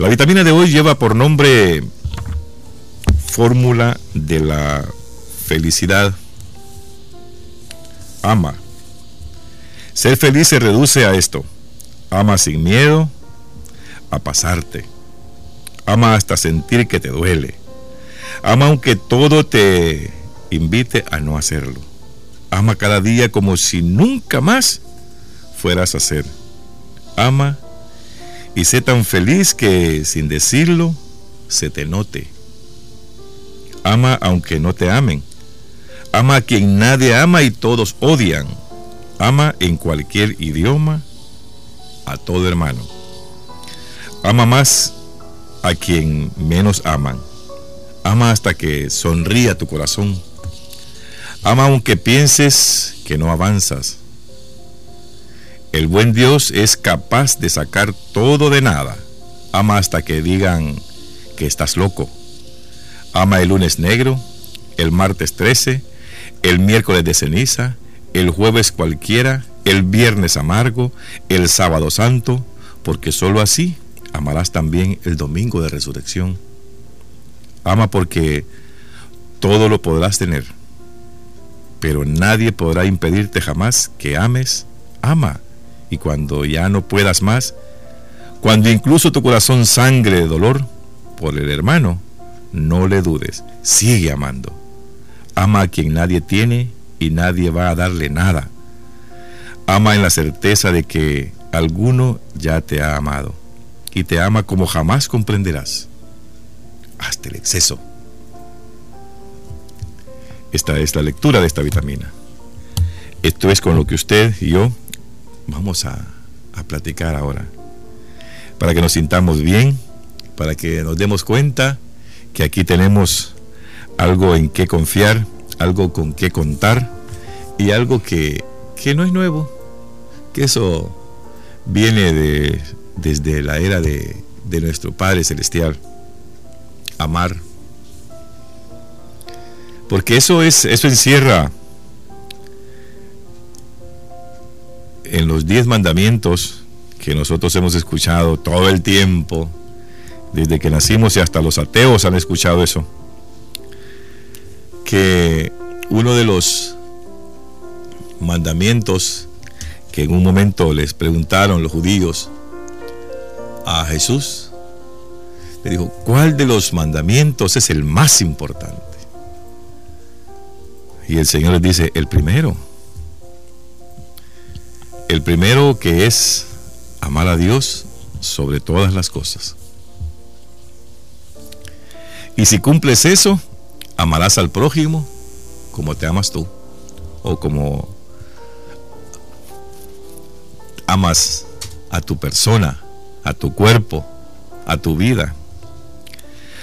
La vitamina de hoy lleva por nombre Fórmula de la Felicidad. Ama. Ser feliz se reduce a esto. Ama sin miedo a pasarte. Ama hasta sentir que te duele. Ama aunque todo te invite a no hacerlo. Ama cada día como si nunca más fueras a hacer. Ama y sé tan feliz que sin decirlo se te note. Ama aunque no te amen. Ama a quien nadie ama y todos odian. Ama en cualquier idioma a todo hermano. Ama más a quien menos aman. Ama hasta que sonría tu corazón. Ama aunque pienses que no avanzas. El buen Dios es capaz de sacar todo de nada. Ama hasta que digan que estás loco. Ama el lunes negro, el martes 13, el miércoles de ceniza, el jueves cualquiera, el viernes amargo, el sábado santo, porque sólo así amarás también el domingo de resurrección. Ama porque todo lo podrás tener, pero nadie podrá impedirte jamás que ames. Ama y cuando ya no puedas más, cuando incluso tu corazón sangre de dolor por el hermano, no le dudes, sigue amando. Ama a quien nadie tiene y nadie va a darle nada. Ama en la certeza de que alguno ya te ha amado y te ama como jamás comprenderás, hasta el exceso. Esta es la lectura de esta vitamina. Esto es con lo que usted y yo vamos a, platicar ahora. Para que nos sintamos bien, para que nos demos cuenta que aquí tenemos algo en qué confiar, algo con qué contar y algo que, que no es nuevo, que eso viene de, desde la era de, de nuestro Padre Celestial, amar. Porque eso es, eso encierra en los diez mandamientos que nosotros hemos escuchado todo el tiempo, desde que nacimos y hasta los ateos han escuchado eso, que uno de los mandamientos que en un momento les preguntaron los judíos a Jesús, le dijo, ¿cuál de los mandamientos es el más importante? Y el Señor les dice, el primero el primero que es amar a Dios sobre todas las cosas. Y si cumples eso, amarás al prójimo como te amas tú. O como amas a tu persona, a tu cuerpo, a tu vida.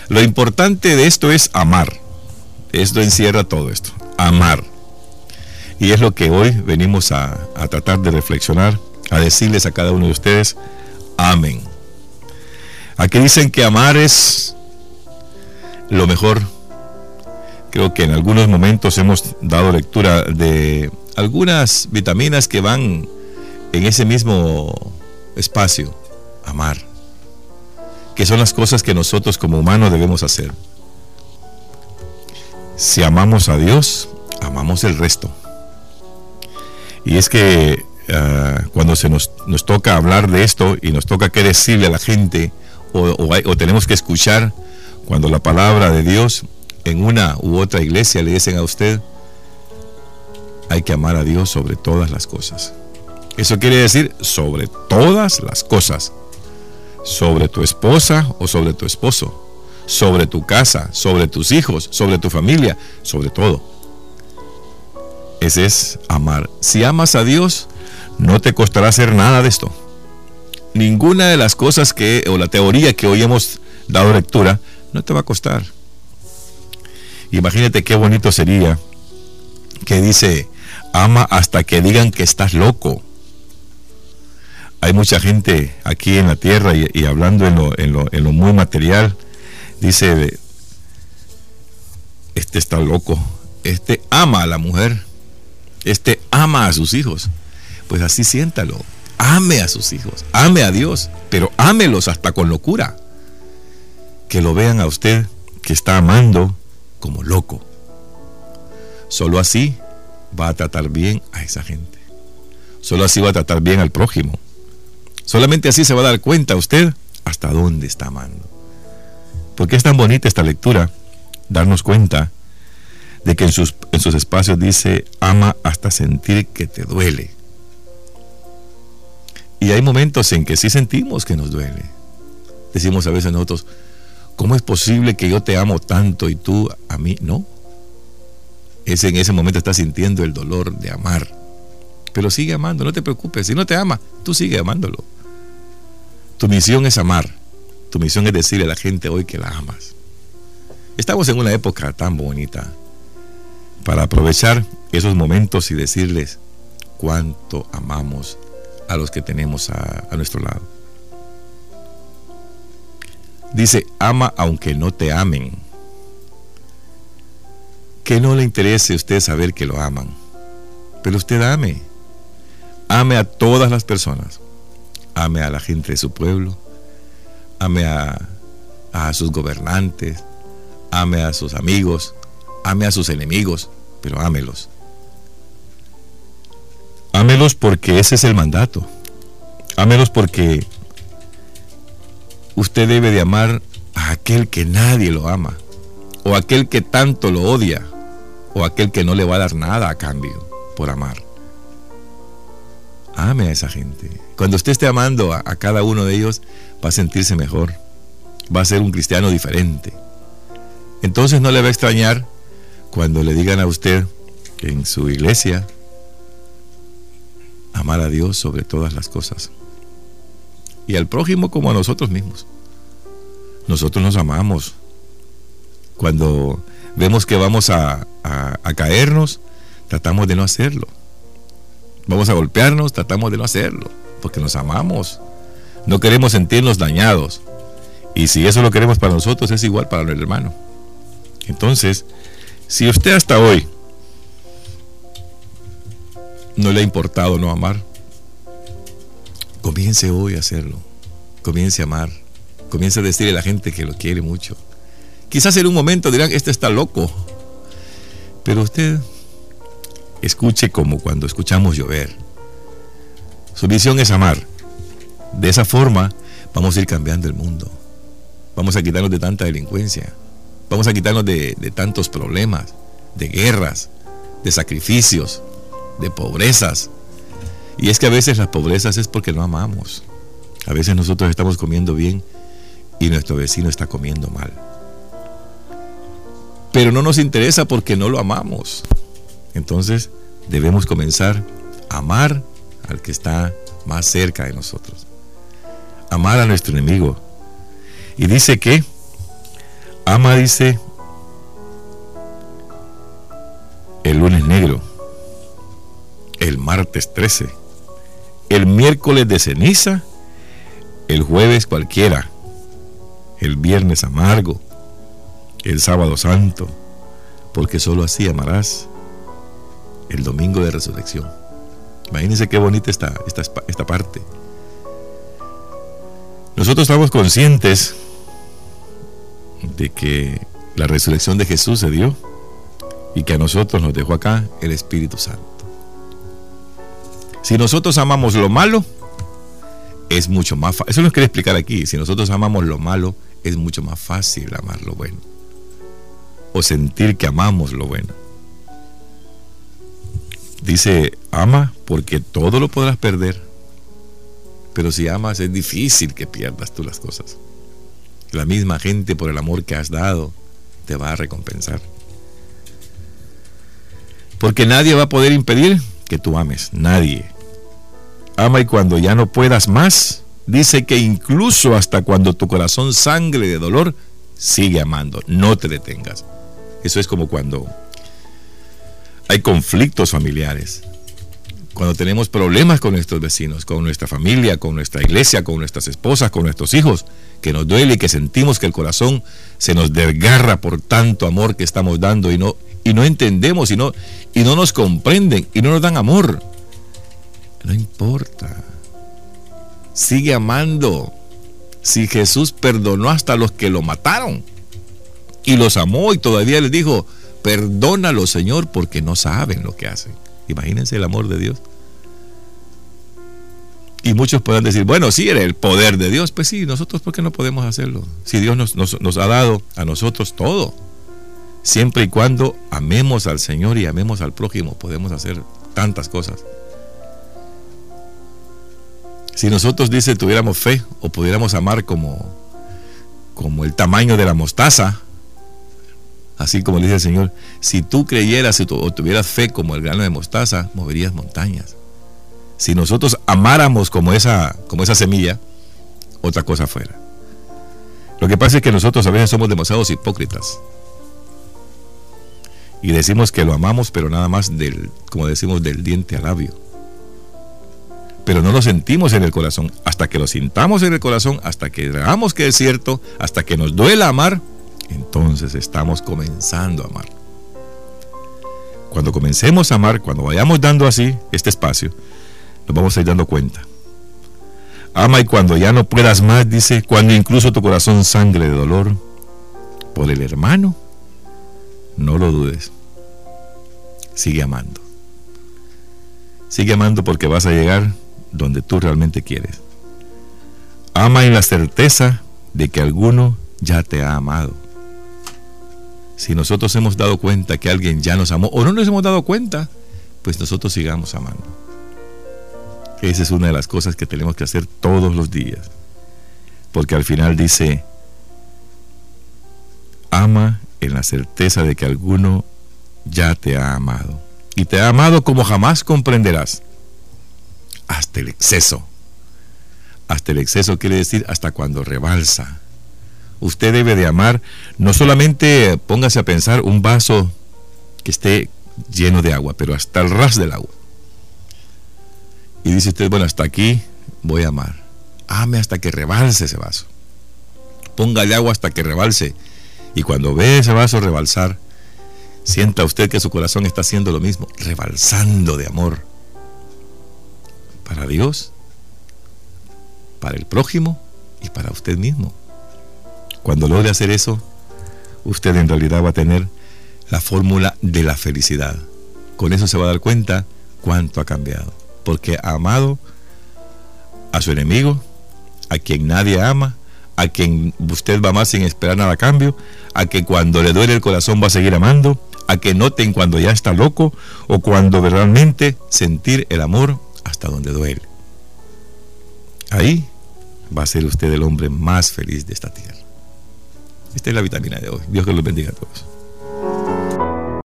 Lo importante de esto es amar. Esto encierra todo esto. Amar. Y es lo que hoy venimos a, tratar de reflexionar, a decirles a cada uno de ustedes, amén. Aquí dicen que amar es lo mejor. Creo que en algunos momentos hemos dado lectura de algunas vitaminas que van en ese mismo espacio, amar, que son las cosas que nosotros como humanos debemos hacer. Si amamos a Dios, amamos el resto. Y es que ah, cuando se nos, nos, toca hablar de esto y nos toca qué decirle a la gente o, tenemos que escuchar cuando la palabra de Dios en una u otra iglesia le dicen a usted, hay que amar a Dios sobre todas las cosas. Eso quiere decir sobre todas las cosas. Sobre tu esposa o sobre tu esposo. Sobre tu casa, sobre tus hijos, sobre tu familia, sobre todo. Ese es amar. Si amas a Dios, no te costará hacer nada de esto. Ninguna de las cosas que, o la teoría que hoy hemos dado lectura, no te va a costar. Imagínate qué bonito sería que dice, ama hasta que digan que estás loco. Hay mucha gente aquí en la tierra y, hablando en lo, en, lo, en lo, muy material, dice, este está loco, este ama a la mujer, este ama a sus hijos. Pues así siéntalo. Ame a sus hijos, ame a Dios, pero ámelos hasta con locura. que lo vean a usted que está amando como loco. Solo así va a tratar bien a esa gente. Solo así va a tratar bien al prójimo. Solamente así se va a dar cuenta usted hasta dónde está amando. Porque es tan bonita esta lectura, darnos cuenta de que en sus, en sus espacios dice, ama hasta sentir que te duele. Y hay momentos en que sí sentimos que nos duele. Decimos a veces nosotros, ¿cómo es posible que yo te amo tanto y tú a mí no? Es en ese momento estás sintiendo el dolor de amar. Pero sigue amando, no te preocupes. Si no te ama, tú sigue amándolo. Tu misión es amar. Tu misión es decirle a la gente hoy que la amas. Estamos en una época tan bonita para aprovechar esos momentos y decirles cuánto amamos a los que tenemos a, nuestro lado. Dice, ama aunque no te amen. Que no le interese a usted saber que lo aman, pero usted ame. Ame a todas las personas. Ame a la gente de su pueblo. Ame a, a sus gobernantes. Ame a sus amigos. Ame a sus enemigos, pero ámelos. Ámelos porque ese es el mandato. Ámelos porque usted debe de amar a aquel que nadie lo ama, o aquel que tanto lo odia, o aquel que no le va a dar nada a cambio por amar. Ame a esa gente. Cuando usted esté amando a, a cada uno de ellos, va a sentirse mejor. Va a ser un cristiano diferente. Entonces no le va a extrañar cuando le digan a usted que en su iglesia amar a Dios sobre todas las cosas. Y al prójimo como a nosotros mismos. Nosotros nos amamos. Cuando vemos que vamos a, caernos, tratamos de no hacerlo. Vamos a golpearnos, tratamos de no hacerlo, porque nos amamos. No queremos sentirnos dañados. Y si eso lo queremos para nosotros, es igual para el hermano. Entonces, si usted hasta hoy no le ha importado no amar, comience hoy a hacerlo. Comience a amar. Comience a decirle a la gente que lo quiere mucho. Quizás en un momento dirán, este está loco. Pero usted escuche como cuando escuchamos llover. Su visión es amar. De esa forma vamos a ir cambiando el mundo. Vamos a quitarnos de tanta delincuencia. Vamos a quitarnos de, tantos problemas, de guerras, de sacrificios, de pobrezas. Y es que a veces las pobrezas es porque no amamos. A veces nosotros estamos comiendo bien y nuestro vecino está comiendo mal. Pero no nos interesa porque no lo amamos. Entonces debemos comenzar a amar al que está más cerca de nosotros. Amar a nuestro enemigo. Y dice que, ama dice, el lunes negro el martes 13, el miércoles de ceniza, el jueves cualquiera, el viernes amargo, el sábado santo, porque solo así amarás el domingo de resurrección. Imagínense qué bonita esta, esta, esta parte. Nosotros estamos conscientes de que la resurrección de Jesús se dio y que a nosotros nos dejó acá el Espíritu Santo. Si nosotros amamos lo malo, es mucho más fácil. Eso lo quiero explicar aquí. Si nosotros amamos lo malo, es mucho más fácil amar lo bueno. O sentir que amamos lo bueno. Dice, ama porque todo lo podrás perder. Pero si amas es difícil que pierdas tú las cosas. La misma gente por el amor que has dado te va a recompensar. Porque nadie va a poder impedir que tú ames. Nadie ama y cuando ya no puedas más, dice que incluso hasta cuando tu corazón sangre de dolor, sigue amando, no te detengas. Eso es como cuando hay conflictos familiares, cuando tenemos problemas con nuestros vecinos, con nuestra familia, con nuestra iglesia, con nuestras esposas, con nuestros hijos, que nos duele y que sentimos que el corazón se nos desgarra por tanto amor que estamos dando y no, y no entendemos y no, y no nos comprenden y no nos dan amor. No importa. Sigue amando. Si Jesús perdonó hasta los que lo mataron y los amó y todavía les dijo, perdónalo Señor porque no saben lo que hacen. Imagínense el amor de Dios. Y muchos puedan decir, bueno, sí, era el poder de Dios. Pues sí, nosotros, ¿por qué no podemos hacerlo? Si Dios nos, nos, ha dado a nosotros todo. Siempre y cuando amemos al Señor y amemos al prójimo, podemos hacer tantas cosas. Si nosotros, dice, tuviéramos fe o pudiéramos amar como, como el tamaño de la mostaza, así como dice el Señor, si tú creyeras o tuvieras fe como el grano de mostaza, moverías montañas. Si nosotros amáramos como esa, como esa semilla, otra cosa fuera. Lo que pasa es que nosotros a veces somos demasiados hipócritas. Y decimos que lo amamos, pero nada más del, como decimos, del diente al labio. Pero no lo sentimos en el corazón. Hasta que lo sintamos en el corazón, hasta que veamos que es cierto, hasta que nos duela amar, entonces estamos comenzando a amar. Cuando comencemos a amar, cuando vayamos dando así este espacio, nos vamos a ir dando cuenta. Ama y cuando ya no puedas más, dice, cuando incluso tu corazón sangre de dolor por el hermano, no lo dudes. Sigue amando. Sigue amando porque vas a llegar donde tú realmente quieres. Ama en la certeza de que alguno ya te ha amado. Si nosotros hemos dado cuenta que alguien ya nos amó o no nos hemos dado cuenta, pues nosotros sigamos amando. Esa es una de las cosas que tenemos que hacer todos los días. Porque al final dice, ama en la certeza de que alguno ya te ha amado. Y te ha amado como jamás comprenderás. Hasta el exceso. Hasta el exceso quiere decir hasta cuando rebalsa. Usted debe de amar, no solamente póngase a pensar un vaso que esté lleno de agua, pero hasta el ras del agua. Y dice usted, bueno, hasta aquí voy a amar. Ame hasta que rebalse ese vaso. Póngale agua hasta que rebalse. Y cuando ve ese vaso rebalsar, sienta usted que su corazón está haciendo lo mismo, rebalsando de amor. Para Dios, para el prójimo y para usted mismo. Cuando logre hacer eso, usted en realidad va a tener la fórmula de la felicidad. Con eso se va a dar cuenta cuánto ha cambiado porque ha amado a su enemigo, a quien nadie ama, a quien usted va a amar sin esperar nada a cambio, a que cuando le duele el corazón va a seguir amando, a que noten cuando ya está loco o cuando realmente sentir el amor hasta donde duele. Ahí va a ser usted el hombre más feliz de esta tierra. Esta es la vitamina de hoy. Dios que los bendiga a todos.